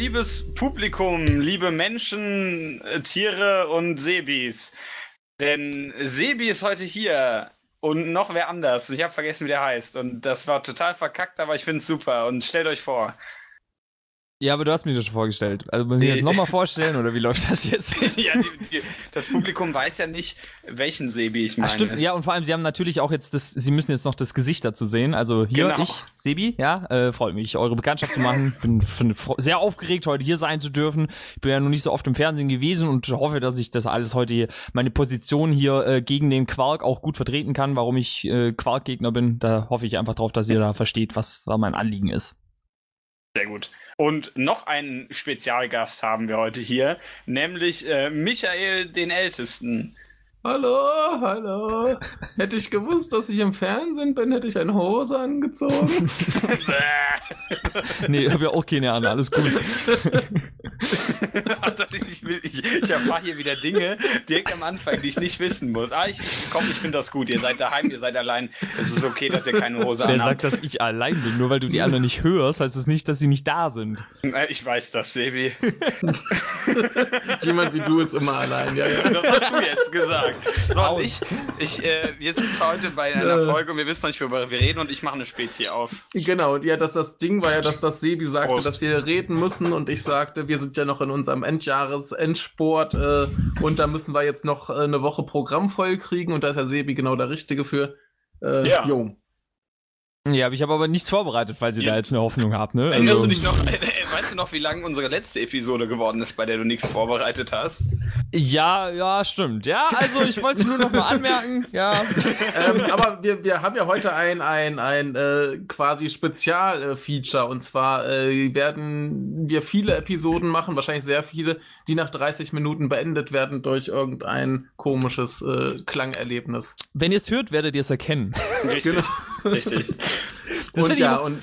liebes Publikum, liebe Menschen, äh, Tiere und Sebis. Denn Sebi ist heute hier und noch wer anders. Ich habe vergessen, wie der heißt. Und das war total verkackt, aber ich finde es super. Und stellt euch vor. Ja, aber du hast mich das schon vorgestellt. Also muss ich jetzt nochmal vorstellen oder wie läuft das jetzt? ja, die, die, das Publikum weiß ja nicht, welchen Sebi ich meine. Ach, stimmt, ja, und vor allem, sie haben natürlich auch jetzt das, sie müssen jetzt noch das Gesicht dazu sehen. Also hier, genau. ich, Sebi, ja, äh, freut mich, eure Bekanntschaft zu machen. Bin, bin sehr aufgeregt, heute hier sein zu dürfen. Ich bin ja noch nicht so oft im Fernsehen gewesen und hoffe, dass ich das alles heute hier, meine Position hier äh, gegen den Quark auch gut vertreten kann, warum ich äh, Quark-Gegner bin. Da hoffe ich einfach drauf, dass ihr da versteht, was da mein Anliegen ist. Sehr gut. Und noch einen Spezialgast haben wir heute hier, nämlich äh, Michael den Ältesten. Hallo, hallo. Hätte ich gewusst, dass ich im Fernsehen bin, hätte ich eine Hose angezogen. nee, hab ja auch keine Ahnung, alles gut. ich, ich, ich erfahre hier wieder Dinge direkt am Anfang, die ich nicht wissen muss. Ah, ich, komm, ich finde das gut. Ihr seid daheim, ihr seid allein. Es ist okay, dass ihr keine Hose Wer anhabt. Wer sagt, dass ich allein bin? Nur weil du die anderen nicht hörst, heißt es das nicht, dass sie nicht da sind. Ich weiß das, Sebi. Jemand wie du ist immer allein, ja, ja. Das hast du jetzt gesagt. So, ich, ich, äh, wir sind heute bei einer äh. Folge und wir wissen noch nicht, worüber wir reden und ich mache eine Spezie auf. Genau, ja, das, das Ding war ja, dass das Sebi sagte, Prost. dass wir reden müssen und ich sagte, wir sind ja noch in unserem Endjahres-Endsport äh, und da müssen wir jetzt noch äh, eine Woche Programm voll kriegen und da ist ja Sebi genau der Richtige für. Äh, ja. Jo. Ja, aber ich habe aber nichts vorbereitet, falls ihr ja. da jetzt eine Hoffnung habt, ne? Also, du dich noch, weißt du noch, wie lang unsere letzte Episode geworden ist, bei der du nichts vorbereitet hast? Ja, ja, stimmt. Ja, also ich wollte es nur noch mal anmerken, ja. ähm, aber wir, wir haben ja heute ein, ein, ein äh, quasi Spezialfeature und zwar äh, werden wir viele Episoden machen, wahrscheinlich sehr viele, die nach 30 Minuten beendet werden durch irgendein komisches äh, Klangerlebnis. Wenn ihr es hört, werdet ihr es erkennen. Richtig. Genau. Richtig. Das und ja, und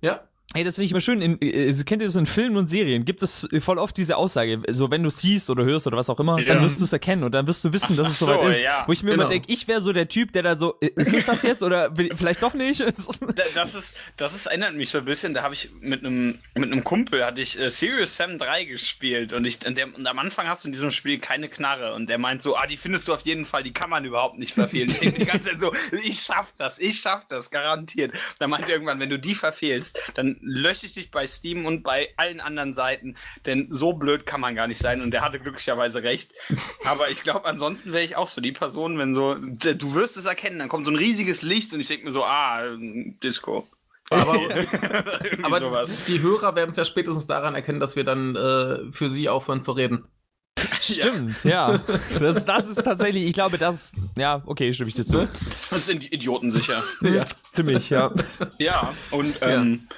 ja. Ey, das finde ich immer schön. In, äh, kennt ihr das in Filmen und Serien? Gibt es voll oft diese Aussage, so wenn du siehst oder hörst oder was auch immer, ja. dann wirst du es erkennen und dann wirst du wissen, dass es soweit so, ist. Ja. Wo ich mir genau. immer denke, ich wäre so der Typ, der da so, ist es das jetzt oder vielleicht doch nicht? das ist, das ist, erinnert mich so ein bisschen. Da habe ich mit einem mit einem Kumpel hatte ich äh, Serious Sam 3 gespielt und ich der, und am Anfang hast du in diesem Spiel keine Knarre und der meint so, ah, die findest du auf jeden Fall, die kann man überhaupt nicht verfehlen. Ich denke die ganze Zeit so, ich schaff das, ich schaff das, garantiert. Da meint er irgendwann, wenn du die verfehlst, dann lösche ich dich bei Steam und bei allen anderen Seiten, denn so blöd kann man gar nicht sein und der hatte glücklicherweise recht. Aber ich glaube, ansonsten wäre ich auch so die Person, wenn so, du wirst es erkennen, dann kommt so ein riesiges Licht und ich denke mir so, ah, Disco. Aber, aber die Hörer werden es ja spätestens daran erkennen, dass wir dann äh, für sie aufhören zu reden. Stimmt, ja. ja. Das, das ist tatsächlich, ich glaube, das, ja, okay, stimme ich dir zu. Das sind Idioten sicher. Ja, ziemlich, ja. Ja, und ähm, ja.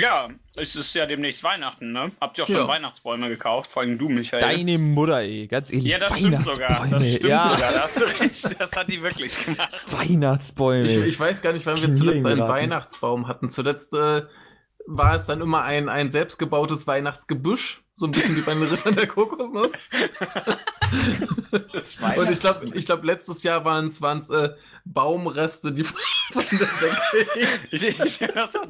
Ja, es ist ja demnächst Weihnachten, ne? Habt ihr auch schon ja. Weihnachtsbäume gekauft? Vor allem du, Michael. Deine Mutter, ey. Ganz ehrlich. Ja, das stimmt sogar. Das stimmt ja. sogar. Da hast du recht. Das hat die wirklich gemacht. Weihnachtsbäume. Ich, ich weiß gar nicht, wann wir zuletzt einen Weihnachtsbaum hatten. Zuletzt äh, war es dann immer ein, ein selbstgebautes Weihnachtsgebüsch. So ein bisschen wie bei den Rittern der Kokosnuss. Und ich glaube, ich glaub, letztes Jahr waren es äh, Baumreste, die von der Decke ich, ich,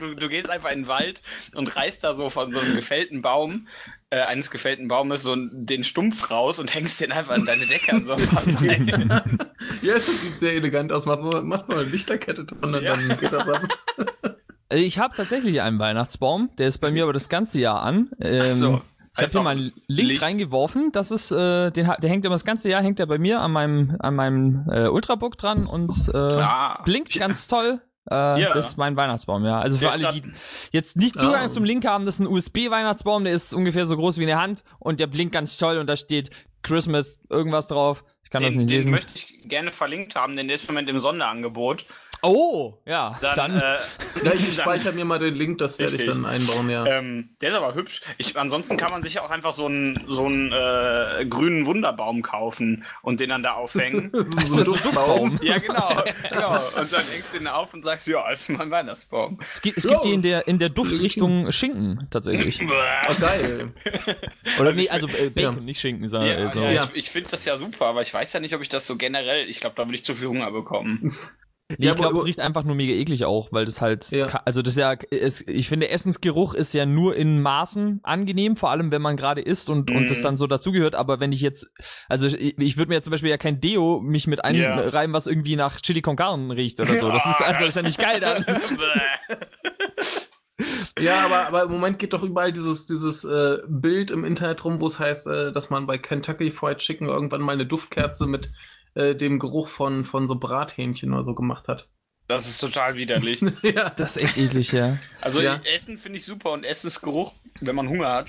du, du gehst einfach in den Wald und reißt da so von so einem gefällten Baum äh, eines gefällten Baumes so den Stumpf raus und hängst den einfach an deine Decke an so ein paar Seilen. ja, das sieht sehr elegant aus. Mach, machst noch eine Lichterkette dran und ja. dann geht das ab. Ich habe tatsächlich einen Weihnachtsbaum, der ist bei mir aber das ganze Jahr an. Ähm, Ach so. Ich habe dir mal einen Link Licht. reingeworfen. Das ist, äh, den, der hängt immer das ganze Jahr, hängt er bei mir an meinem, an meinem äh, Ultrabook dran und äh, ah. blinkt ganz toll. Äh, ja. Das ist mein Weihnachtsbaum, ja. Also für der alle, die jetzt nicht Zugang oh. zum Link haben, das ist ein USB-Weihnachtsbaum, der ist ungefähr so groß wie eine Hand und der blinkt ganz toll und da steht Christmas irgendwas drauf. Ich kann den, das nicht lesen. Den möchte ich gerne verlinkt haben, denn der ist im Moment im Sonderangebot. Oh, ja. Dann, dann. Äh, ja, ich speichere mir mal den Link, das werde ich dann einbauen, ja. Ähm, der ist aber hübsch. Ich, ansonsten kann man sich ja auch einfach so einen so einen äh, grünen Wunderbaum kaufen und den dann da aufhängen. so ein Duftbaum. ja, genau, genau. Und dann hängst du den auf und sagst, ja, ist mein Weihnachtsbaum. Es gibt, es gibt die in der in der Duftrichtung Schinken tatsächlich. oh, geil. Oder also nee, also äh, Bacon, ja. nicht Schinken, sondern ja, also. ja, ich, ich finde das ja super, aber ich weiß ja nicht, ob ich das so generell, ich glaube, da würde ich zu viel Hunger bekommen. Nee, ja, ich glaube, es riecht einfach nur mega eklig auch, weil das halt, ja. also das ist ja, es, ich finde, Essensgeruch ist ja nur in Maßen angenehm, vor allem wenn man gerade isst und, mm. und das mhm. dann so dazugehört, aber wenn ich jetzt, also ich, ich würde mir jetzt zum Beispiel ja kein Deo mich mit einreiben, yeah. was irgendwie nach Chili con Carne riecht oder so. Das ist, also das ist ja nicht geil dann. ja, aber, aber im Moment geht doch überall dieses, dieses äh, Bild im Internet rum, wo es heißt, äh, dass man bei Kentucky Fried Chicken irgendwann mal eine Duftkerze mit äh, dem Geruch von, von so Brathähnchen oder so gemacht hat. Das ist total widerlich. ja. Das ist echt eklig, ja. Also ja. Essen finde ich super und Essensgeruch, wenn man Hunger hat,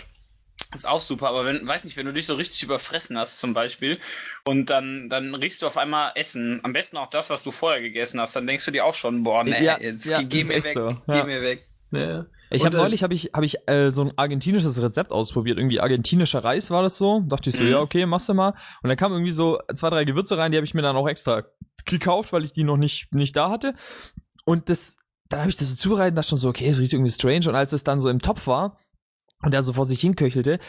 ist auch super. Aber wenn, weiß nicht, wenn du dich so richtig überfressen hast zum Beispiel und dann, dann riechst du auf einmal Essen, am besten auch das, was du vorher gegessen hast, dann denkst du dir auch schon, boah, nee, ja, jetzt ja, geh, mir weg, so. geh mir weg. Ja. Ich habe äh, neulich habe ich habe ich äh, so ein argentinisches Rezept ausprobiert, irgendwie argentinischer Reis war das so. Dachte ich so, mhm. ja okay, machst du mal. Und dann kamen irgendwie so zwei drei Gewürze rein, die habe ich mir dann auch extra gekauft, weil ich die noch nicht nicht da hatte. Und das dann habe ich das so zubereitet, dachte schon so, okay, es riecht irgendwie strange. Und als es dann so im Topf war, und der so vor sich hinköchelte,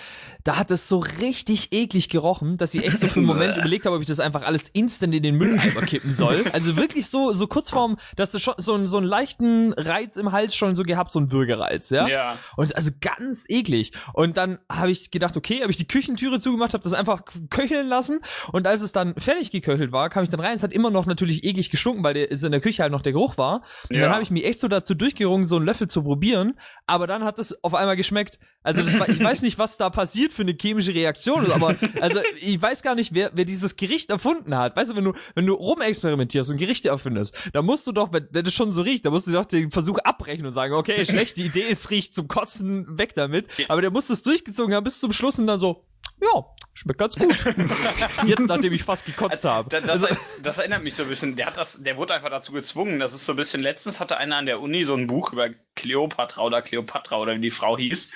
da hat es so richtig eklig gerochen, dass ich echt so für einen Moment überlegt habe, ob ich das einfach alles instant in den Mülleimer kippen soll. Also wirklich so, so kurz vorm, dass du schon so, so einen leichten Reiz im Hals schon so gehabt, so ein Bürgerreiz, ja? Ja. Und also ganz eklig. Und dann habe ich gedacht, okay, habe ich die Küchentüre zugemacht, habe das einfach köcheln lassen und als es dann fertig geköchelt war, kam ich dann rein, es hat immer noch natürlich eklig gestunken, weil es in der Küche halt noch der Geruch war. Und ja. dann habe ich mich echt so dazu durchgerungen, so einen Löffel zu probieren, aber dann hat es auf einmal geschmeckt. Also das war, ich weiß nicht, was da passiert für eine chemische Reaktion, aber also ich weiß gar nicht, wer, wer dieses Gericht erfunden hat. Weißt du, wenn du, wenn du rumexperimentierst und Gerichte erfindest, dann musst du doch, wenn, wenn das schon so riecht, dann musst du doch den Versuch abbrechen und sagen, okay, schlechte Idee, es riecht zum Kotzen weg damit. Aber der muss das durchgezogen haben bis zum Schluss und dann so, ja, schmeckt ganz gut. Jetzt, nachdem ich fast gekotzt habe. Das, das, also, das, erinnert mich so ein bisschen. Der hat das, der wurde einfach dazu gezwungen. Das ist so ein bisschen. Letztens hatte einer an der Uni so ein Buch über Cleopatra oder Cleopatra oder wie die Frau hieß.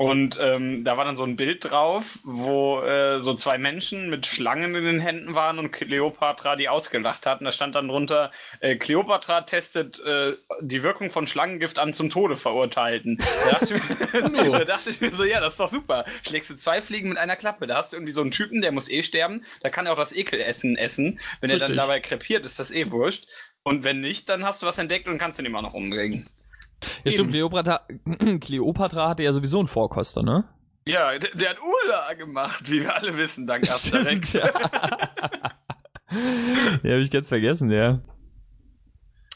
Und ähm, da war dann so ein Bild drauf, wo äh, so zwei Menschen mit Schlangen in den Händen waren und Cleopatra die ausgelacht hat. Und da stand dann drunter, äh, Cleopatra testet äh, die Wirkung von Schlangengift an zum Tode verurteilten. Da dachte, ich mir, da dachte ich mir so, ja, das ist doch super. Schlägst du zwei Fliegen mit einer Klappe. Da hast du irgendwie so einen Typen, der muss eh sterben. Da kann er auch das Ekelessen essen. Wenn Richtig. er dann dabei krepiert, ist das eh wurscht. Und wenn nicht, dann hast du was entdeckt und kannst ihn immer noch umbringen. Ja, stimmt, Cleopatra, Cleopatra hatte ja sowieso einen Vorkoster, ne? Ja, der, der hat Ula gemacht, wie wir alle wissen, dank Asterix. ja, ja habe ich ganz vergessen, ja.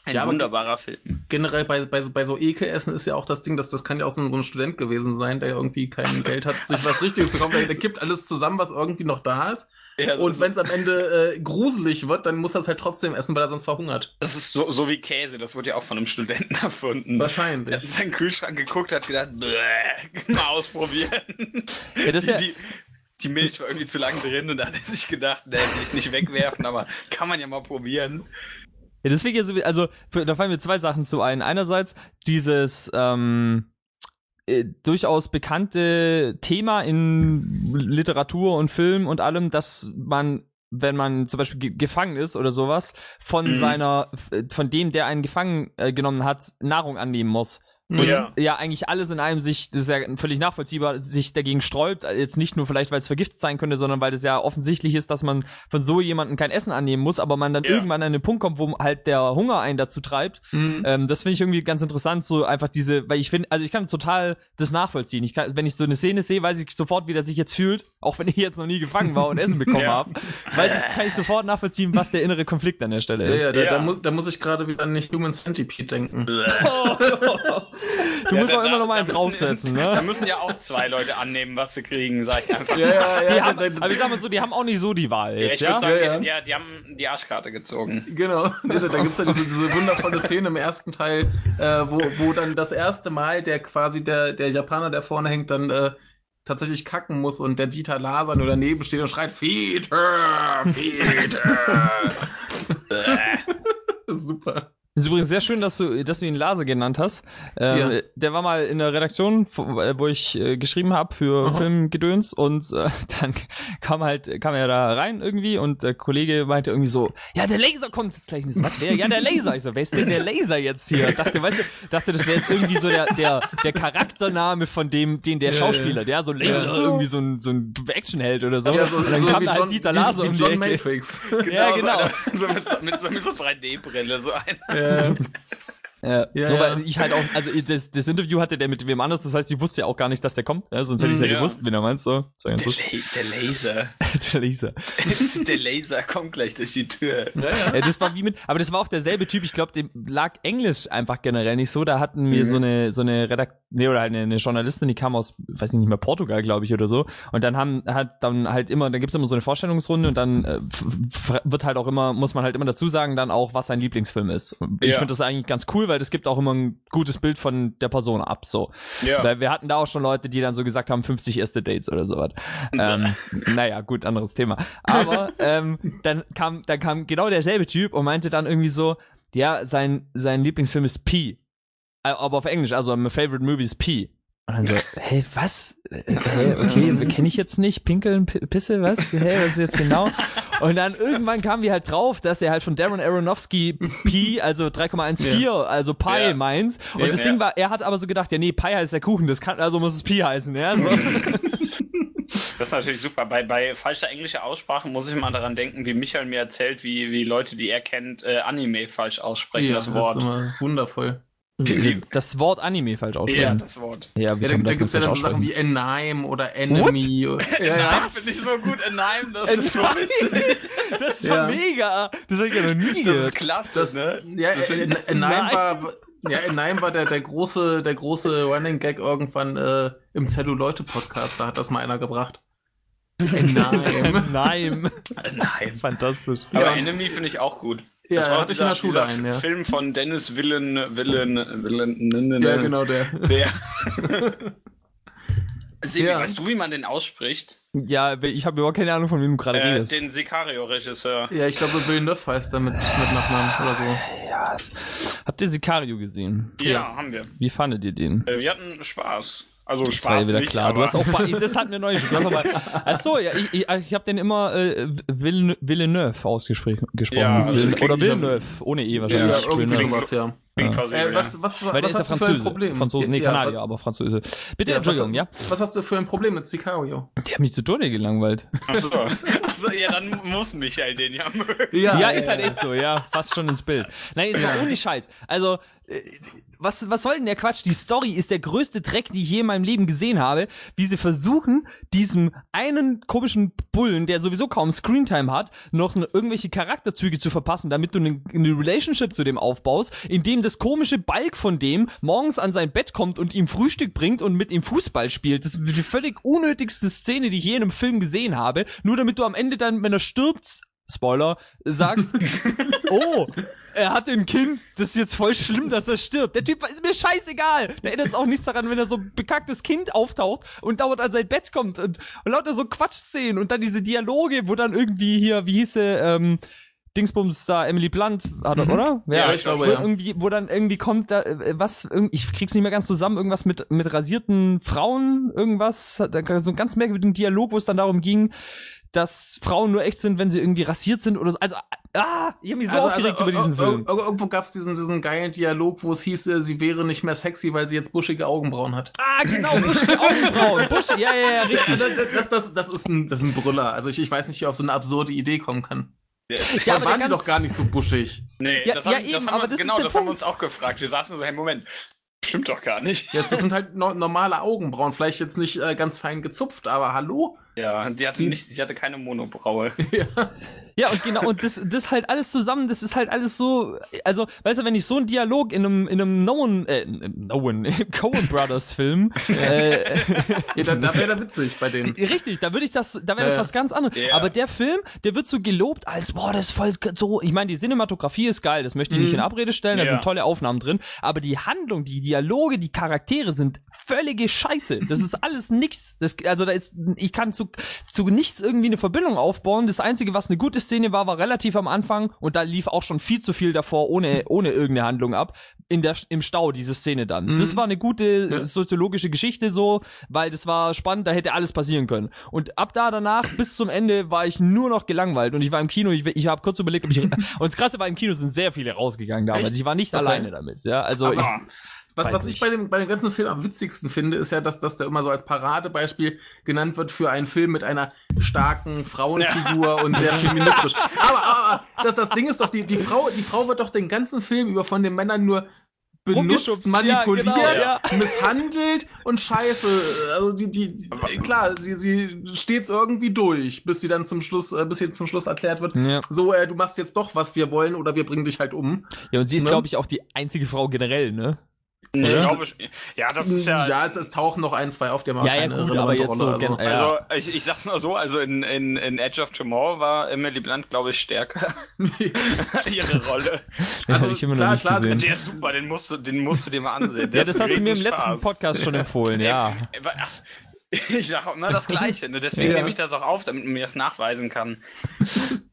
Ein ja, wunderbarer Film. Generell bei, bei, bei so Ekelessen ist ja auch das Ding, dass das kann ja auch so ein, so ein Student gewesen sein, der irgendwie kein Geld hat, sich was Richtiges zu kaufen. Der, der kippt alles zusammen, was irgendwie noch da ist. Ja, und wenn es am Ende äh, gruselig wird, dann muss er es halt trotzdem essen, weil er sonst verhungert. Das ist so, so wie Käse, das wurde ja auch von einem Studenten erfunden. Wahrscheinlich. Der hat in seinen Kühlschrank geguckt, hat gedacht, mal ausprobieren. Ja, das die, ja die, die Milch war irgendwie zu lang drin und da hat er sich gedacht, ne, will ich nicht wegwerfen, aber kann man ja mal probieren. Ja, deswegen ja so, also da fallen mir zwei Sachen zu ein. Einerseits dieses ähm, äh, durchaus bekannte Thema in Literatur und Film und allem, dass man wenn man zum Beispiel ge gefangen ist oder sowas, von mhm. seiner, von dem, der einen gefangen äh, genommen hat, Nahrung annehmen muss. Und ja. ja, eigentlich alles in einem sich, das ist ja völlig nachvollziehbar, sich dagegen sträubt. Jetzt nicht nur vielleicht, weil es vergiftet sein könnte, sondern weil es ja offensichtlich ist, dass man von so jemandem kein Essen annehmen muss, aber man dann ja. irgendwann an den Punkt kommt, wo halt der Hunger einen dazu treibt. Mhm. Ähm, das finde ich irgendwie ganz interessant, so einfach diese, weil ich finde, also ich kann total das nachvollziehen. Ich kann, wenn ich so eine Szene sehe, weiß ich sofort, wie der sich jetzt fühlt, auch wenn ich jetzt noch nie gefangen war und Essen bekommen ja. habe. Weiß ich, kann ich sofort nachvollziehen, was der innere Konflikt an der Stelle ist. Ja, ja, da, da, mu da muss ich gerade wieder an nicht Human Centipede denken. oh, Du ja, musst da, auch immer noch mal einen draufsetzen, ne? Da müssen ja auch zwei Leute annehmen, was sie kriegen, sag ich einfach. ja, ja, ja. Haben, aber ich sag mal so, die haben auch nicht so die Wahl jetzt, ja? Ich ja? Sagen, ja, ja. Die, die, haben die Arschkarte gezogen. Genau. da gibt's ja diese, diese wundervolle Szene im ersten Teil, äh, wo, wo dann das erste Mal der quasi der, der Japaner, der vorne hängt, dann äh, tatsächlich kacken muss und der Dieter Laser nur daneben steht und schreit, feed her, feed her. Super. Ist übrigens sehr schön, dass du, dass du ihn Lase genannt hast. Ähm, ja. Der war mal in der Redaktion, wo ich äh, geschrieben habe für Aha. Filmgedöns und äh, dann kam halt, kam er da rein irgendwie und der Kollege meinte irgendwie so, ja, der Laser kommt jetzt gleich. Was, wer? Ja, der Laser. Ich so, wer ist denn der Laser jetzt hier? Dachte, weißt du, dachte, das wäre jetzt irgendwie so der, der, der Charaktername von dem, den der Schauspieler, der so Laser, ja. irgendwie so ein, so ein Actionheld oder so. Ja, so, und dann so kam da halt Dieter Laser wie, wie um John Matrix. genau, ja, genau. So, mit, so, mit so, mit so 3D-Brille, so einer. Ee, Ja. Ja, ja, so, weil ich halt auch, also das, das Interview hatte der mit wem anders, das heißt, ich wusste ja auch gar nicht, dass der kommt, ja, sonst hätte ich ja, ja gewusst, wen er meinst, so. so der, der, Laser. der Laser. der Laser kommt gleich durch die Tür. Ja, ja. ja, das war wie mit, aber das war auch derselbe Typ, ich glaube, dem lag Englisch einfach generell nicht so, da hatten wir mhm. so eine, so eine Redakt, nee, oder eine, eine Journalistin, die kam aus, weiß ich nicht mehr, Portugal, glaube ich, oder so, und dann haben, hat dann halt immer, da gibt's immer so eine Vorstellungsrunde und dann äh, wird halt auch immer, muss man halt immer dazu sagen, dann auch, was sein Lieblingsfilm ist. Und ich finde das eigentlich ganz cool, weil das gibt auch immer ein gutes Bild von der Person ab, so. Ja. Weil wir hatten da auch schon Leute, die dann so gesagt haben, 50 erste Dates oder sowas. ähm, naja, gut, anderes Thema. Aber ähm, dann kam, dann kam genau derselbe Typ und meinte dann irgendwie so, ja, sein, sein Lieblingsfilm ist P. Äh, aber auf Englisch, also my favorite movie is P. Und dann so, hey, was? Hey, okay, kenne ich jetzt nicht. Pinkeln, Pisse, was? Hey, was ist jetzt genau? Und dann irgendwann kamen wir halt drauf, dass er halt von Darren Aronofsky Pi, also 3,14, ja. also Pi ja. meint. Und ja, das Ding war, er hat aber so gedacht, ja nee, Pi heißt der Kuchen, das kann, also muss es Pi heißen, ja, so. Das ist natürlich super. Bei, bei falscher englischer Aussprache muss ich mal daran denken, wie Michael mir erzählt, wie, wie Leute, die er kennt, äh, Anime falsch aussprechen, das Wort. Das ist immer wundervoll. Das Wort Anime falsch aussprechen. Ja, das Wort. Ja, wie ja, da, da gibt es ja dann so Sachen wie Enime oder Enemy. What? Ja, ja. Das finde ich so gut. Enime, das ist so witzig. Das ist ja. mega. Das habe ich ja noch nie gehört. Das ist klasse, das, ne? Ja, Enime war, ja, Enime war der, der große, der große Running Gag irgendwann äh, im Zelluleute-Podcast. Da hat das mal einer gebracht. Enime. Enime. Enime. Fantastisch. Aber Enemy finde ich auch gut. Ja, das war hatte ich in der Schule einen, ja. Film von Dennis Villen, Villen, Villen, Ja, genau, der. Der. Sebi, ja. weißt du, wie man den ausspricht? Ja, ich habe überhaupt keine Ahnung, von wem du gerade äh, redest. Den Sicario-Regisseur. Ja, ich glaube, Villeneuve heißt er mit, mit Nachnamen oder so. Ja. Habt ihr Sicario gesehen? Ja, ja, haben wir. Wie fandet ihr den? Äh, wir hatten Spaß. Also das Spaß war ja wieder nicht, klar. Du hast auch das hatten wir neulich. Achso, ja, ich, ich, ich habe den immer äh, Villeneuve ausgesprochen. Ja, also Oder Villeneuve, ohne E wahrscheinlich. Ja, irgendwie sowas, ja. Äh, was, was, Weil was hast du für ein Problem? Franzose, nee, ja, Kanadier, aber Franzose. Bitte, ja, Entschuldigung, was, ja? Was hast du für ein Problem mit Sicario? Die haben mich zu Tode gelangweilt. Achso. Achso, ja, dann muss Michael den ja mögen. Ja, ja, ist halt echt so, ja. Fast schon ins Bild. Nein, ist mal ohne Scheiß. Also, äh, was, was soll denn der Quatsch? Die Story ist der größte Dreck, die ich je in meinem Leben gesehen habe. Wie sie versuchen, diesem einen komischen Bullen, der sowieso kaum Screentime hat, noch irgendwelche Charakterzüge zu verpassen, damit du eine, eine Relationship zu dem aufbaust, indem das komische Balk von dem morgens an sein Bett kommt und ihm Frühstück bringt und mit ihm Fußball spielt. Das ist die völlig unnötigste Szene, die ich je in einem Film gesehen habe. Nur damit du am Ende dann, wenn er stirbt, Spoiler, sagst, oh, er hat ein Kind, das ist jetzt voll schlimm, dass er stirbt. Der Typ ist mir scheißegal. Der ändert auch nichts daran, wenn er so ein bekacktes Kind auftaucht und dauernd an sein Bett kommt und, und lauter so Quatschszenen und dann diese Dialoge, wo dann irgendwie hier, wie hieß er, ähm, Dingsbums da, Emily Blunt, hat mhm. oder? Ja, ja ich glaube, ja. Irgendwie, wo dann irgendwie kommt da, äh, was, ich krieg's nicht mehr ganz zusammen, irgendwas mit, mit rasierten Frauen, irgendwas, so ein ganz merkwürdigen Dialog, wo es dann darum ging, dass Frauen nur echt sind, wenn sie irgendwie rasiert sind oder so. Also, ah, ich hab mich so also, aufgeregt also, über diesen Film. Irgendwo gab's diesen, diesen geilen Dialog, wo es hieß, äh, sie wäre nicht mehr sexy, weil sie jetzt buschige Augenbrauen hat. Ah, genau, buschige Augenbrauen. Busch, ja, ja, ja, richtig. Das, das, das, ist ein, das ist ein Brüller. Also ich, ich weiß nicht, wie auf so eine absurde Idee kommen kann. Ja, ja waren die doch gar nicht so buschig. Nee, ja, das, ja, haben, das haben wir, genau, das Punkt. haben wir uns auch gefragt. Wir saßen so, hey, Moment, stimmt doch gar nicht. Ja, das sind halt no normale Augenbrauen, vielleicht jetzt nicht äh, ganz fein gezupft, aber hallo? Ja, die hatte nicht, sie hatte keine Monobraue. ja. Ja, und genau, und das, das halt alles zusammen, das ist halt alles so, also, weißt du, wenn ich so einen Dialog in einem, in einem Nolan, äh, Nolan, Coen Brothers Film, äh, ja, da, da wäre da witzig bei denen. Richtig, da würde ich das, da wäre das was ganz anderes. Yeah. Aber der Film, der wird so gelobt als, boah, das ist voll so, ich meine, die Cinematografie ist geil, das möchte ich nicht mhm. in Abrede stellen, da yeah. sind tolle Aufnahmen drin, aber die Handlung, die Dialoge, die Charaktere sind völlige Scheiße. Das ist alles nichts. Das, also da ist, ich kann zu, zu nichts irgendwie eine Verbindung aufbauen. Das Einzige, was eine gute Szene war, war relativ am Anfang und da lief auch schon viel zu viel davor, ohne, ohne irgendeine Handlung ab. In der, im Stau, diese Szene dann. Mhm. Das war eine gute ja. soziologische Geschichte so, weil das war spannend, da hätte alles passieren können. Und ab da danach, bis zum Ende, war ich nur noch gelangweilt und ich war im Kino, ich, ich habe kurz überlegt, ob ich, und das Krasse war, im Kino sind sehr viele rausgegangen damals. Echt? Ich war nicht okay. alleine damit, ja. Also ich, was, was ich bei dem, bei dem ganzen Film am witzigsten finde, ist ja, dass, dass der immer so als Paradebeispiel genannt wird für einen Film mit einer starken Frauenfigur und sehr feministisch. Aber, aber, das, das Ding ist doch, die, die Frau, die Frau wird doch den ganzen Film über von den Männern nur benutzt, manipuliert, ja, genau, ja. misshandelt und scheiße. Also die, die, klar, sie, sie steht's irgendwie durch, bis sie dann zum Schluss, äh, bis sie zum Schluss erklärt wird, ja. so, äh, du machst jetzt doch, was wir wollen, oder wir bringen dich halt um. Ja, und sie ist, ne? glaube ich, auch die einzige Frau generell, ne? Ich ja. glaube, ja, das ist ja. Ja, es, es tauchen noch ein, zwei auf, der mal ja, ja, gut, aber jetzt Rolle, so. Also, ja. also ich, ich sag mal so, also in, in, in Edge of Tomorrow war Emily Blunt, glaube ich, stärker. Ihre Rolle. Also ich immer klar, noch nicht klar, gesehen. Der ist super, den musst du, den musst du dir mal ansehen. Der ja, das hast du mir im Spaß. letzten Podcast schon empfohlen, ja. Ich sage auch immer das Gleiche, ne? deswegen ja. nehme ich das auch auf, damit man mir das nachweisen kann.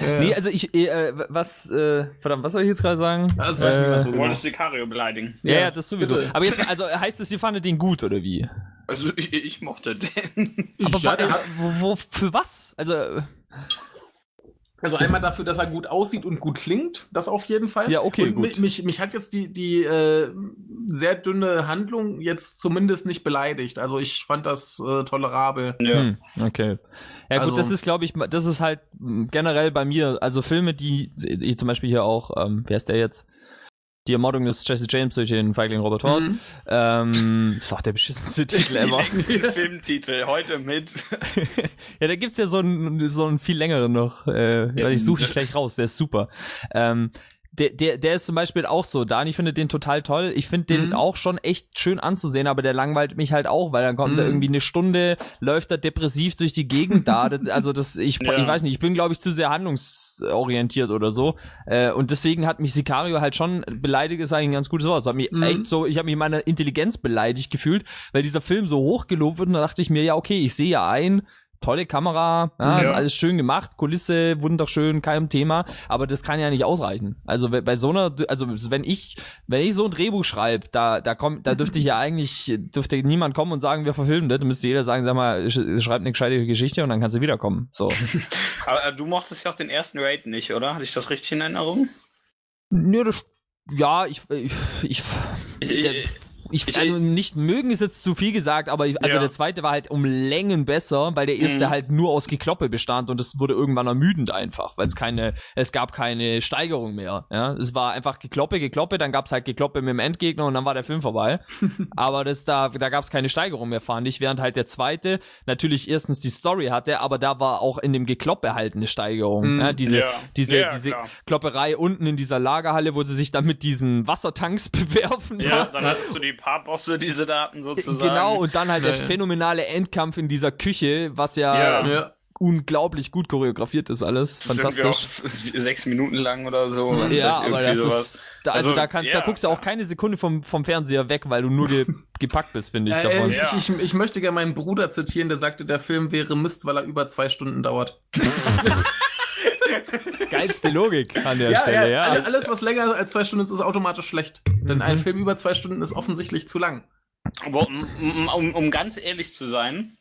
Ja. Nee, also ich, äh, was, äh, verdammt, was soll ich jetzt gerade sagen? Das weiß äh, so du wolltest Sicario beleidigen. Ja, ja, das sowieso. Bitte. Aber jetzt, also heißt es, ihr fandet den gut, oder wie? Also ich, ich mochte den. Aber ja, hat, wo, wo, für was? Also. Also einmal dafür, dass er gut aussieht und gut klingt, das auf jeden Fall. Ja, okay, und gut. Mich, mich hat jetzt die, die äh, sehr dünne Handlung jetzt zumindest nicht beleidigt. Also ich fand das äh, tolerabel. Ja. Hm, okay. Ja gut, also, das ist, glaube ich, das ist halt generell bei mir, also Filme, die, die zum Beispiel hier auch, ähm, wer ist der jetzt? Die Ermordung des Jesse James durch den Feigling Robert Hort. Mhm. Ähm, ist auch der beschissenste Titel ever. Filmtitel, heute mit. ja, da gibt's ja so einen, so einen viel längeren noch. Äh, ja, ich suche ich gleich raus, der ist super. Ähm, der, der, der ist zum Beispiel auch so. Dani findet den total toll. Ich finde den mhm. auch schon echt schön anzusehen, aber der langweilt mich halt auch, weil dann kommt mhm. er irgendwie eine Stunde, läuft er depressiv durch die Gegend da. also das, ich, ja. ich weiß nicht, ich bin glaube ich zu sehr handlungsorientiert oder so. Äh, und deswegen hat mich Sicario halt schon beleidigt, ist eigentlich ein ganz gutes Wort. Das hat mich mhm. echt so, ich habe mich meiner Intelligenz beleidigt gefühlt, weil dieser Film so hoch gelobt wird und da dachte ich mir, ja okay, ich sehe ja ein, tolle Kamera, ja, ja. ist alles schön gemacht, Kulisse wunderschön, kein Thema, aber das kann ja nicht ausreichen. Also bei so einer, also wenn ich, wenn ich so ein Drehbuch schreibe, da, da kommt, da dürfte ich ja eigentlich, dürfte niemand kommen und sagen, wir verfilmen das, dann müsste jeder sagen, sag mal, schreib eine gescheite Geschichte und dann kannst du wiederkommen. So. aber äh, du mochtest ja auch den ersten Raid nicht, oder? Hatte ich das richtig in Erinnerung? Nö, das, ja, ich, ich, ich, ich ich, ich also nicht mögen ist jetzt zu viel gesagt, aber ich, also ja. der zweite war halt um Längen besser, weil der erste mhm. halt nur aus Gekloppe bestand und es wurde irgendwann ermüdend einfach, weil es keine, es gab keine Steigerung mehr. Ja, es war einfach Gekloppe, Gekloppe, dann gab's halt Gekloppe mit dem Endgegner und dann war der Film vorbei. aber das da, da gab's keine Steigerung mehr, fand ich, während halt der zweite natürlich erstens die Story hatte, aber da war auch in dem Gekloppe halt eine Steigerung. Mhm. Ja, diese, ja. diese, diese klar. Klopperei unten in dieser Lagerhalle, wo sie sich dann mit diesen Wassertanks bewerfen. Ja, dann hattest du die paar Bosse, die sie da hatten, sozusagen. Genau, und dann halt der phänomenale Endkampf in dieser Küche, was ja, ja. unglaublich gut choreografiert ist alles. Das Fantastisch. Ist sechs Minuten lang oder so. Mhm. Ja, aber das sowas. ist, da, also, also, da, kann, ja, da guckst du auch keine Sekunde vom, vom Fernseher weg, weil du nur ge, gepackt bist, finde ich. Äh, davon. Ich, ich, ich möchte gerne meinen Bruder zitieren, der sagte, der Film wäre Mist, weil er über zwei Stunden dauert. Geilste Logik an der ja, Stelle, ja. ja. Alles, was länger als zwei Stunden ist, ist automatisch schlecht. Denn mhm. ein Film über zwei Stunden ist offensichtlich zu lang. Aber um, um, um ganz ehrlich zu sein,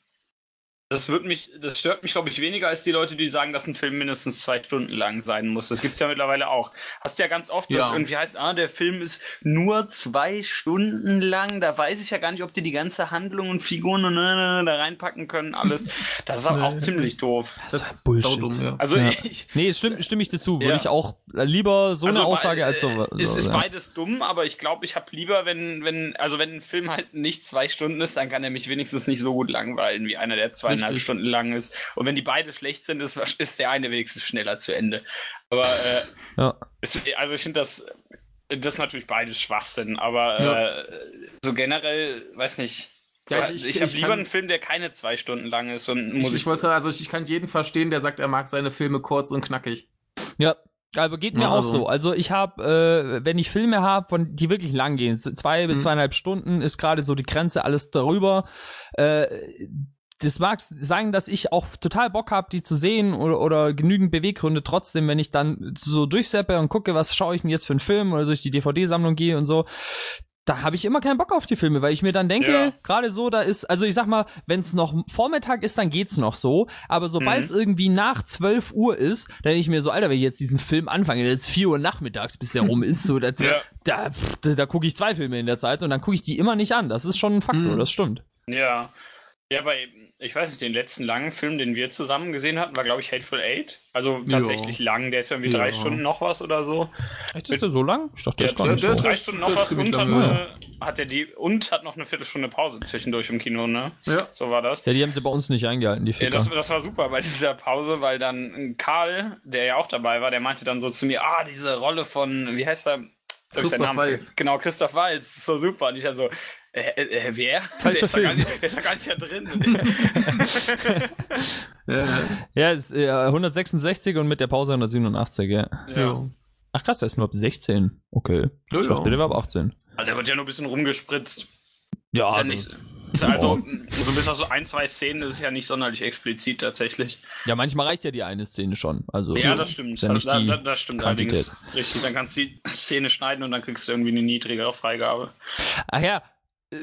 das wird mich, das stört mich, glaube ich, weniger als die Leute, die sagen, dass ein Film mindestens zwei Stunden lang sein muss. Das gibt's ja mittlerweile auch. Hast ja ganz oft, dass ja. irgendwie heißt, ah, der Film ist nur zwei Stunden lang. Da weiß ich ja gar nicht, ob die die ganze Handlung und Figuren und äh, da reinpacken können, alles. Das ist auch, auch ziemlich doof. Das, das ist Bullshit. Dumm, ja. Also ja. ich, nee, stimme, stimme ich dir zu. Würde ich auch lieber so also eine Aussage als so. so es ist beides dumm, aber ich glaube, ich habe lieber, wenn, wenn, also wenn ein Film halt nicht zwei Stunden ist, dann kann er mich wenigstens nicht so gut langweilen wie einer, der zwei zweieinhalb Stunden lang ist. Und wenn die beide schlecht sind, ist, ist der eine wenigstens schneller zu Ende. Aber äh, ja. ist, also ich finde das, das ist natürlich beides Schwachsinn, aber ja. äh, so generell, weiß nicht. Ja, ich, ich, ich habe lieber kann, einen Film, der keine zwei Stunden lang ist. Und muss ich, ich, ich also ich kann jeden verstehen, der sagt, er mag seine Filme kurz und knackig. Ja, aber geht mir ja, also. auch so. Also ich habe, äh, wenn ich Filme habe, von die wirklich lang gehen, zwei bis mhm. zweieinhalb Stunden ist gerade so die Grenze, alles darüber. Äh, das mag sagen, dass ich auch total Bock habe, die zu sehen oder, oder genügend Beweggründe trotzdem, wenn ich dann so durchseppe und gucke, was schaue ich denn jetzt für einen Film oder durch die DVD-Sammlung gehe und so, da habe ich immer keinen Bock auf die Filme, weil ich mir dann denke, ja. gerade so, da ist, also ich sag mal, wenn es noch Vormittag ist, dann geht's noch so, aber sobald es mhm. irgendwie nach 12 Uhr ist, dann denke ich mir so, Alter, wenn ich jetzt diesen Film anfange, das ist 4 Uhr nachmittags, bis der rum ist, so, das, ja. da, da, da gucke ich zwei Filme in der Zeit und dann gucke ich die immer nicht an. Das ist schon ein Faktor, mhm. das stimmt. Ja. Ja, bei, ich weiß nicht, den letzten langen Film, den wir zusammen gesehen hatten, war, glaube ich, Hateful Eight. Also tatsächlich jo. lang. Der ist irgendwie drei Stunden noch was oder so. Echt, ist der so lang? Ich dachte, der ist gar nicht der so. drei Stunden noch was und hat, ja. hat er die, und hat noch eine Viertelstunde Pause zwischendurch im Kino, ne? Ja. So war das. Ja, die haben sie bei uns nicht eingehalten, die Ficker. Ja, das, das war super bei dieser Pause, weil dann Karl, der ja auch dabei war, der meinte dann so zu mir, ah, diese Rolle von, wie heißt er? Christoph Waltz. Genau, Christoph Waltz, so super. Und ich dann so, äh, äh, wer? Falscher der Film. Ist da gar nicht, der ist da gar nicht da drin. ja, ist, äh, 166 und mit der Pause 187, ja. ja. Ach krass, der ist nur ab 16. Okay. Ja, ich dachte, der war ab 18. Also der wird ja nur ein bisschen rumgespritzt. Ja, ist ja nicht, ist also, so bis auf so ein, zwei Szenen ist es ja nicht sonderlich explizit tatsächlich. Ja, manchmal reicht ja die eine Szene schon. Also, ja, das stimmt. Ja da, da, das stimmt Quantität. allerdings. Richtig, dann kannst du die Szene schneiden und dann kriegst du irgendwie eine niedrigere Freigabe. Ach ja,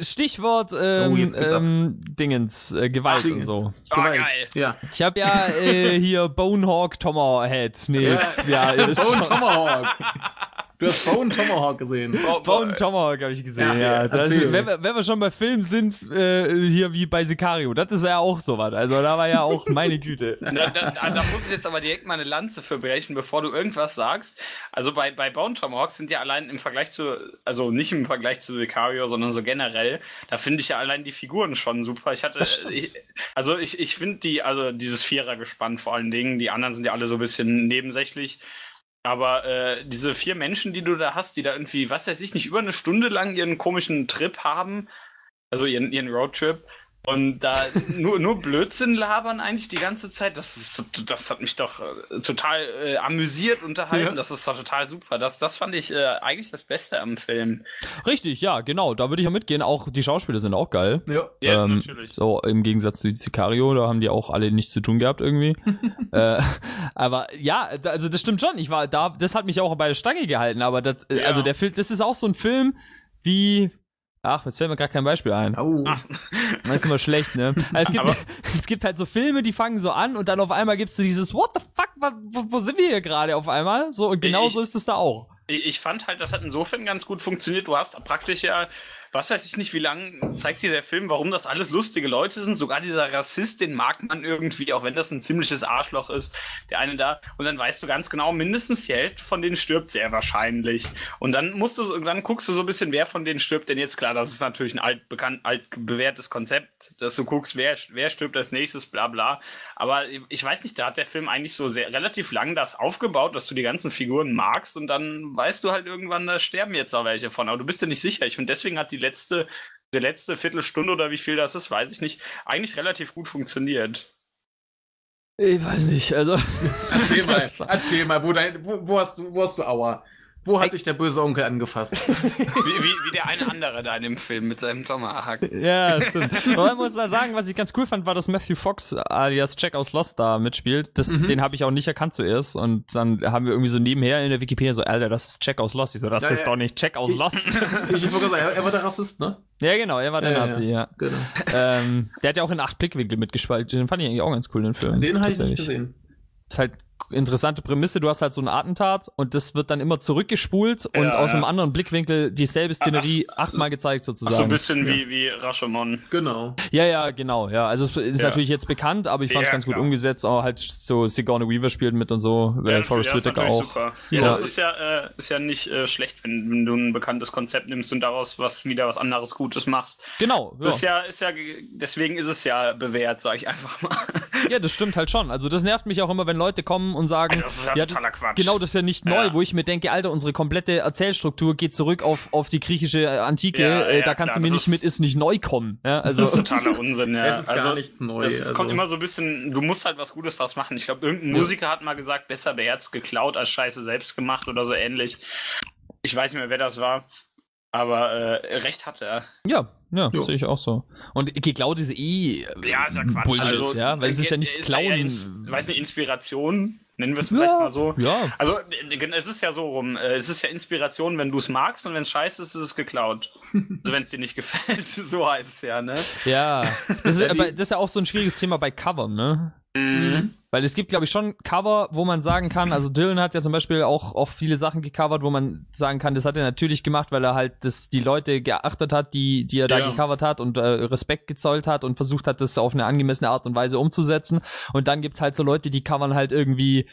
Stichwort ähm, oh, ähm, Dingens, äh, Gewalt Ach, und so. Oh, geil. Ja. Ich habe ja äh, hier Bonehawk Tomahawk. Nee, ja, ja Bone Tomahawk. Du hast Bone Tomahawk gesehen. Bone Tomahawk habe ich gesehen, ja. ja. Das, wenn, wir, wenn, wir schon bei Filmen sind, äh, hier wie bei Sicario, das ist ja auch sowas. Also da war ja auch meine Güte. da, da, da, muss ich jetzt aber direkt mal eine Lanze für brechen, bevor du irgendwas sagst. Also bei, bei Bone Tomahawk sind ja allein im Vergleich zu, also nicht im Vergleich zu Sicario, sondern so generell, da finde ich ja allein die Figuren schon super. Ich hatte, ich, also ich, ich finde die, also dieses Vierer gespannt vor allen Dingen, die anderen sind ja alle so ein bisschen nebensächlich. Aber äh, diese vier Menschen, die du da hast, die da irgendwie, was weiß ich, nicht über eine Stunde lang ihren komischen Trip haben, also ihren, ihren Roadtrip, und da nur, nur Blödsinn labern eigentlich die ganze Zeit, das ist, das hat mich doch äh, total äh, amüsiert unterhalten. Ja. Das ist doch total super. Das, das fand ich äh, eigentlich das Beste am Film. Richtig, ja, genau. Da würde ich ja mitgehen. Auch die Schauspieler sind auch geil. Ja, ja ähm, natürlich. So im Gegensatz zu Sicario, da haben die auch alle nichts zu tun gehabt irgendwie. äh, aber ja, also das stimmt schon. Ich war da, das hat mich auch bei der Stange gehalten. Aber das, äh, ja. also der Film, das ist auch so ein Film wie Ach, jetzt fällt mir gar kein Beispiel ein. Oh. Das ist immer schlecht, ne? Also es, gibt, es gibt halt so Filme, die fangen so an und dann auf einmal gibst du dieses What the fuck, wo, wo sind wir hier gerade auf einmal? So, und genau so ist es da auch. Ich fand halt, das hat insofern ganz gut funktioniert. Du hast praktisch ja was weiß ich nicht, wie lange zeigt dir der Film, warum das alles lustige Leute sind. Sogar dieser Rassist, den mag man irgendwie, auch wenn das ein ziemliches Arschloch ist, der eine da. Und dann weißt du ganz genau, mindestens die Hälfte von denen stirbt sehr wahrscheinlich. Und dann musst du, dann guckst du so ein bisschen, wer von denen stirbt. Denn jetzt klar, das ist natürlich ein alt bekannt, alt bewährtes Konzept, dass du guckst, wer, wer stirbt als nächstes, bla bla. Aber ich weiß nicht, da hat der Film eigentlich so sehr relativ lang das aufgebaut, dass du die ganzen Figuren magst und dann weißt du halt irgendwann, da sterben jetzt auch welche von. Aber du bist dir nicht sicher. Ich finde, deswegen hat die letzte, die letzte Viertelstunde oder wie viel das ist, weiß ich nicht, eigentlich relativ gut funktioniert. Ich weiß nicht, also. Erzähl mal, erzähl mal, wo, dein, wo, wo, hast du, wo hast du Aua? Wo hat dich der böse Onkel angefasst? wie, wie, wie der eine andere da in dem Film mit seinem Tomahawk. Ja, stimmt. Aber ich muss da sagen, was ich ganz cool fand, war, dass Matthew Fox alias Check aus Lost da mitspielt. Das, mhm. Den habe ich auch nicht erkannt zuerst. Und dann haben wir irgendwie so nebenher in der Wikipedia so, Alter, das ist Check aus Lost. Ich so, das ja, ist ja. doch nicht Check aus Lost. ich, ich wollte sagen, er war der Rassist, ne? Ja, genau, er war der ja, Nazi, ja. Genau. Ähm, der hat ja auch in acht Blickwinkel mitgespielt. Den fand ich eigentlich auch ganz cool, den Film. Den habe ich nicht gesehen. Ist halt interessante Prämisse, du hast halt so ein Attentat und das wird dann immer zurückgespult und ja, aus einem anderen Blickwinkel dieselbe Szenerie ach, achtmal gezeigt sozusagen. Ach, so ein bisschen ja. wie, wie Rashomon. Genau. Ja, ja, genau, ja. Also es ist natürlich jetzt bekannt, aber ich fand es ganz klar. gut umgesetzt, auch halt so Sigourney Weaver spielt mit und so, ja, Forrest Whitaker auch. Super. Ja, das ist ja, äh, ist ja nicht äh, schlecht, wenn, wenn, du ein bekanntes Konzept nimmst und daraus was wieder was anderes Gutes machst. Genau. Das ist ja, ist ja, deswegen ist es ja bewährt, sag ich einfach mal. Ja, das stimmt halt schon. Also das nervt mich auch immer, wenn Leute kommen und sagen, ja, ja totaler Quatsch. Genau, das ist ja nicht neu, wo ich mir denke, Alter, unsere komplette Erzählstruktur geht zurück auf, auf die griechische äh, Antike. Ja, äh, da kannst klar, du mir nicht mit ist nicht neu kommen. Ja, also. Das ist totaler Unsinn, ja. Es ist also, gar nichts Neues. Es also. kommt immer so ein bisschen, du musst halt was Gutes draus machen. Ich glaube, irgendein Musiker hat mal gesagt, besser beherzt geklaut als scheiße selbst gemacht oder so ähnlich. Ich weiß nicht mehr, wer das war. Aber äh, recht hat er. Ja, ja, sehe ich auch so. Und geklaut ist eh ja, ist ja Quatsch. Bullshit, also, ja, weil es ist ja nicht klauen. Ja weiß nicht, Inspiration, nennen wir es vielleicht ja, mal so. Ja. Also es ist ja so rum, äh, es ist ja Inspiration, wenn du es magst und wenn es scheiße ist, ist es geklaut. also wenn es dir nicht gefällt, so heißt es ja, ne? Ja. Das ist, aber, das ist ja auch so ein schwieriges Thema bei Covern, ne? Mhm. Weil es gibt, glaube ich, schon Cover, wo man sagen kann, also Dylan hat ja zum Beispiel auch, auch viele Sachen gecovert, wo man sagen kann, das hat er natürlich gemacht, weil er halt das, die Leute geachtet hat, die, die er da ja. gecovert hat und äh, Respekt gezollt hat und versucht hat, das auf eine angemessene Art und Weise umzusetzen. Und dann gibt's halt so Leute, die covern halt irgendwie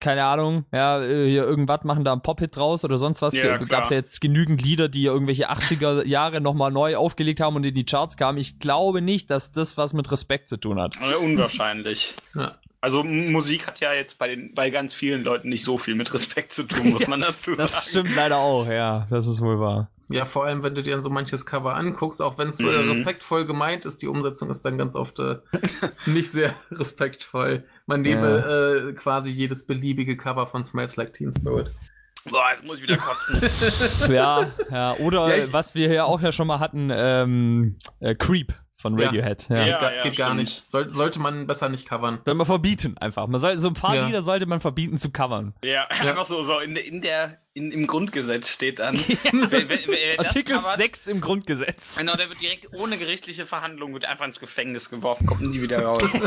keine Ahnung, ja, äh, hier irgendwas machen da einen Pop-Hit draus oder sonst was. Ja, Gab's ja jetzt genügend Lieder, die irgendwelche 80er Jahre nochmal neu aufgelegt haben und in die Charts kamen. Ich glaube nicht, dass das was mit Respekt zu tun hat. Unwahrscheinlich. Ja. Also Musik hat ja jetzt bei den bei ganz vielen Leuten nicht so viel mit Respekt zu tun, muss man dazu sagen. das stimmt leider auch, ja, das ist wohl wahr. Ja, vor allem, wenn du dir so manches Cover anguckst, auch wenn es äh, mhm. respektvoll gemeint ist, die Umsetzung ist dann ganz oft äh, nicht sehr respektvoll. Man nehme ja. äh, quasi jedes beliebige Cover von Smells Like Teen Spirit. Boah, jetzt muss ich wieder kotzen. ja, ja, oder ja, was wir hier auch ja schon mal hatten, ähm, äh, Creep von Radiohead. Ja, ja. ja geht gar nicht. Soll, sollte man besser nicht covern. Soll man verbieten einfach. Man soll, so ein paar Lieder sollte man verbieten zu covern. Ja, einfach so, so in, in der, in, im Grundgesetz steht dann. wer, wer, wer Artikel covert, 6 im Grundgesetz. Genau, der wird direkt ohne gerichtliche Verhandlung wird einfach ins Gefängnis geworfen, kommt nie wieder raus.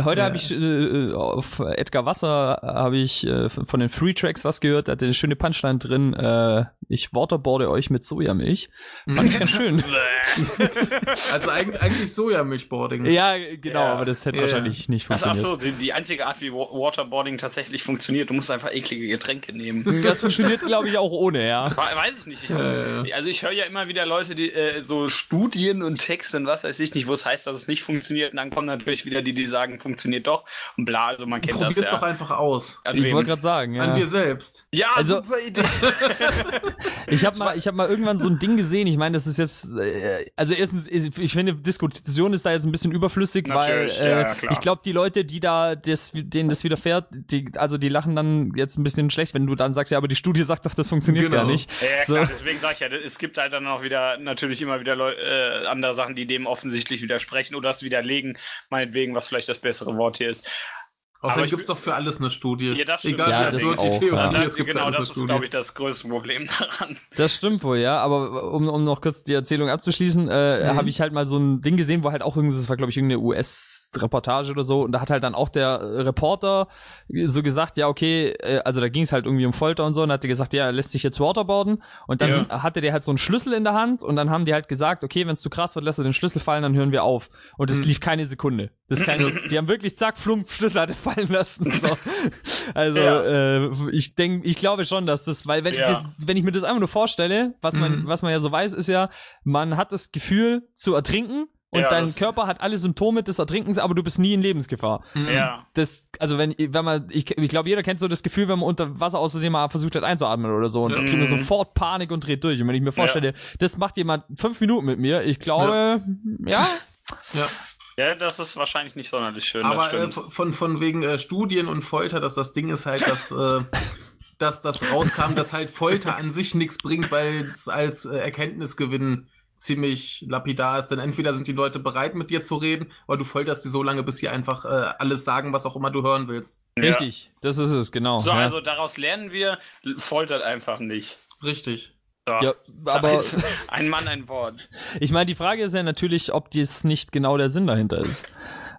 Heute ja. habe ich äh, auf Edgar Wasser habe ich äh, von den Free Tracks was gehört, da hatte eine schöne Punchline drin. Äh, ich waterboarde euch mit Sojamilch. Fand ich ganz schön. also eigentlich, eigentlich Sojamilchboarding. Ja, genau, ja. aber das hätte ja. wahrscheinlich nicht funktioniert. Ach so, die, die, einzige Art, wie Waterboarding tatsächlich funktioniert, du musst einfach eklige Getränke nehmen. Das funktioniert, glaube ich, auch ohne, ja. Weiß ich nicht. Ich hab, also ich höre ja immer wieder Leute, die äh, so Studien und Texte und was weiß ich nicht, wo es heißt, dass es nicht funktioniert. Und dann kommen natürlich wieder die, die sagen, funktioniert doch und bla, also man kennt Probier's das ja. doch einfach aus. An ich wollte gerade sagen, ja. An dir selbst. Ja, also, super Idee. ich habe mal, ich habe mal irgendwann so ein Ding gesehen. Ich meine, das ist jetzt, äh, also erstens, ich finde Diskussion ist da jetzt ein bisschen überflüssig, Natürlich, weil äh, ja, ich glaube, die Leute, die da, das, denen das widerfährt, die, also die lachen dann jetzt ein bisschen schlecht, wenn du dann sagst, ja, aber die Studie sagt doch, das funktioniert genau. gar nicht. Ja, so. klar, deswegen sag ich ja, es gibt halt dann auch wieder natürlich immer wieder Leute, äh, andere Sachen, die dem offensichtlich widersprechen oder das widerlegen, meinetwegen, was vielleicht das bessere Wort hier ist. Außerdem gibt es doch für alles eine Studie. Ja, das stimmt. Egal, ja, das auch, die Theorie, ja. es gibt genau, das ist, glaube ich, das größte Problem daran. Das stimmt wohl, ja. Aber um, um noch kurz die Erzählung abzuschließen, äh, mhm. habe ich halt mal so ein Ding gesehen, wo halt auch irgendwie, das war, glaube ich, irgendeine US-Reportage oder so, und da hat halt dann auch der Reporter so gesagt, ja, okay, äh, also da ging es halt irgendwie um Folter und so, und hat gesagt, ja, er lässt sich jetzt waterboarden. Und dann ja. hatte der halt so einen Schlüssel in der Hand und dann haben die halt gesagt, okay, wenn es zu krass wird, lässt er den Schlüssel fallen, dann hören wir auf. Und es mhm. lief keine Sekunde. Das ist kein Witz. Die haben wirklich zack, flump, Schlüssel hat er fallen lassen. So. Also ja. äh, ich denke, ich glaube schon, dass das, weil wenn, ja. das, wenn ich mir das einfach nur vorstelle, was man, mhm. was man ja so weiß, ist ja, man hat das Gefühl zu ertrinken und ja, dein Körper hat alle Symptome des Ertrinkens, aber du bist nie in Lebensgefahr. Mhm. Ja. Das, also wenn, wenn man, ich, ich glaube, jeder kennt so das Gefühl, wenn man unter Wasser aus Versehen mal versucht hat einzuatmen oder so und mhm. kriegt man sofort Panik und dreht durch. Und wenn ich mir vorstelle, ja. das macht jemand fünf Minuten mit mir, ich glaube, ja. ja. Ja, das ist wahrscheinlich nicht sonderlich schön. Aber äh, von, von wegen äh, Studien und Folter, dass das Ding ist halt, dass, äh, dass das rauskam, dass halt Folter an sich nichts bringt, weil es als äh, Erkenntnisgewinn ziemlich lapidar ist. Denn entweder sind die Leute bereit, mit dir zu reden, oder du folterst sie so lange, bis sie einfach äh, alles sagen, was auch immer du hören willst. Richtig, ja. das ist es, genau. So, ja. also daraus lernen wir, foltert einfach nicht. Richtig. So, ja, aber ein Mann, ein Wort. Ich meine, die Frage ist ja natürlich, ob dies nicht genau der Sinn dahinter ist.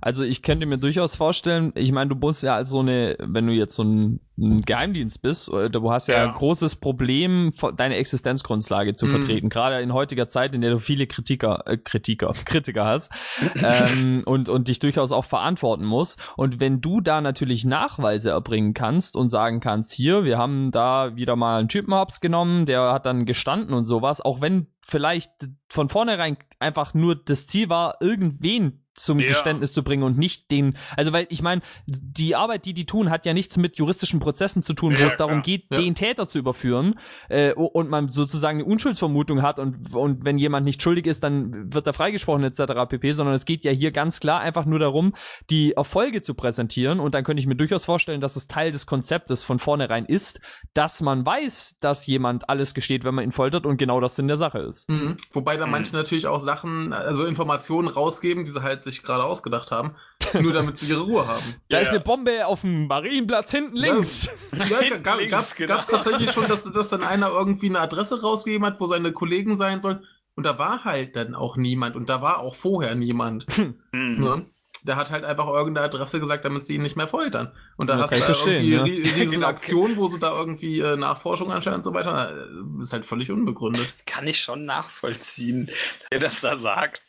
Also ich könnte mir durchaus vorstellen, ich meine, du musst ja als so eine, wenn du jetzt so ein, ein Geheimdienst bist, oder du hast ja, ja, ein großes Problem, deine Existenzgrundlage zu mhm. vertreten. Gerade in heutiger Zeit, in der du viele Kritiker, äh, Kritiker, Kritiker hast ähm, und, und dich durchaus auch verantworten musst. Und wenn du da natürlich Nachweise erbringen kannst und sagen kannst, hier, wir haben da wieder mal einen Typen hops genommen, der hat dann gestanden und sowas, auch wenn vielleicht von vornherein einfach nur das Ziel war, irgendwen zum ja. Geständnis zu bringen und nicht den, also weil ich meine, die Arbeit, die die tun, hat ja nichts mit juristischen Prozessen zu tun, wo ja, es darum geht, ja. den Täter zu überführen äh, und man sozusagen eine Unschuldsvermutung hat und, und wenn jemand nicht schuldig ist, dann wird er freigesprochen etc. pp, sondern es geht ja hier ganz klar einfach nur darum, die Erfolge zu präsentieren und dann könnte ich mir durchaus vorstellen, dass es Teil des Konzeptes von vornherein ist, dass man weiß, dass jemand alles gesteht, wenn man ihn foltert und genau das Sinn der Sache ist. Mhm. Wobei da mhm. manche natürlich auch Sachen, also Informationen rausgeben, die sie sich gerade ausgedacht haben, nur damit sie ihre Ruhe haben. Da ja, ist eine Bombe auf dem Marienplatz hinten links. Ja, ja gab, links, gab's, genau. gab's tatsächlich schon, dass, dass dann einer irgendwie eine Adresse rausgegeben hat, wo seine Kollegen sein sollen. Und da war halt dann auch niemand und da war auch vorher niemand. Mhm. Ne? Der hat halt einfach irgendeine Adresse gesagt, damit sie ihn nicht mehr foltern. Und da ja, hast du da irgendwie ja. riesen genau. Aktionen, wo sie da irgendwie äh, Nachforschung anstellen und so weiter. Äh, ist halt völlig unbegründet. Kann ich schon nachvollziehen, der das da sagt.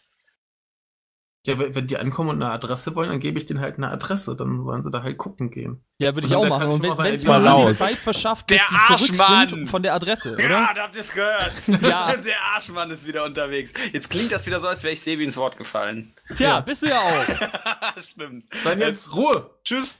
Ja, wenn die ankommen und eine Adresse wollen, dann gebe ich denen halt eine Adresse. Dann sollen sie da halt gucken gehen. Ja, würde ich auch machen. Und wenn es mal laut. die Zeit verschafft, dass der die zurück sind von der Adresse, oder? Ja, da habt ihr es gehört. ja. Der Arschmann ist wieder unterwegs. Jetzt klingt das wieder so, als wäre ich Sebi ins Wort gefallen. Tja, ja. bist du ja auch. Stimmt. Dann jetzt Ruhe. Tschüss.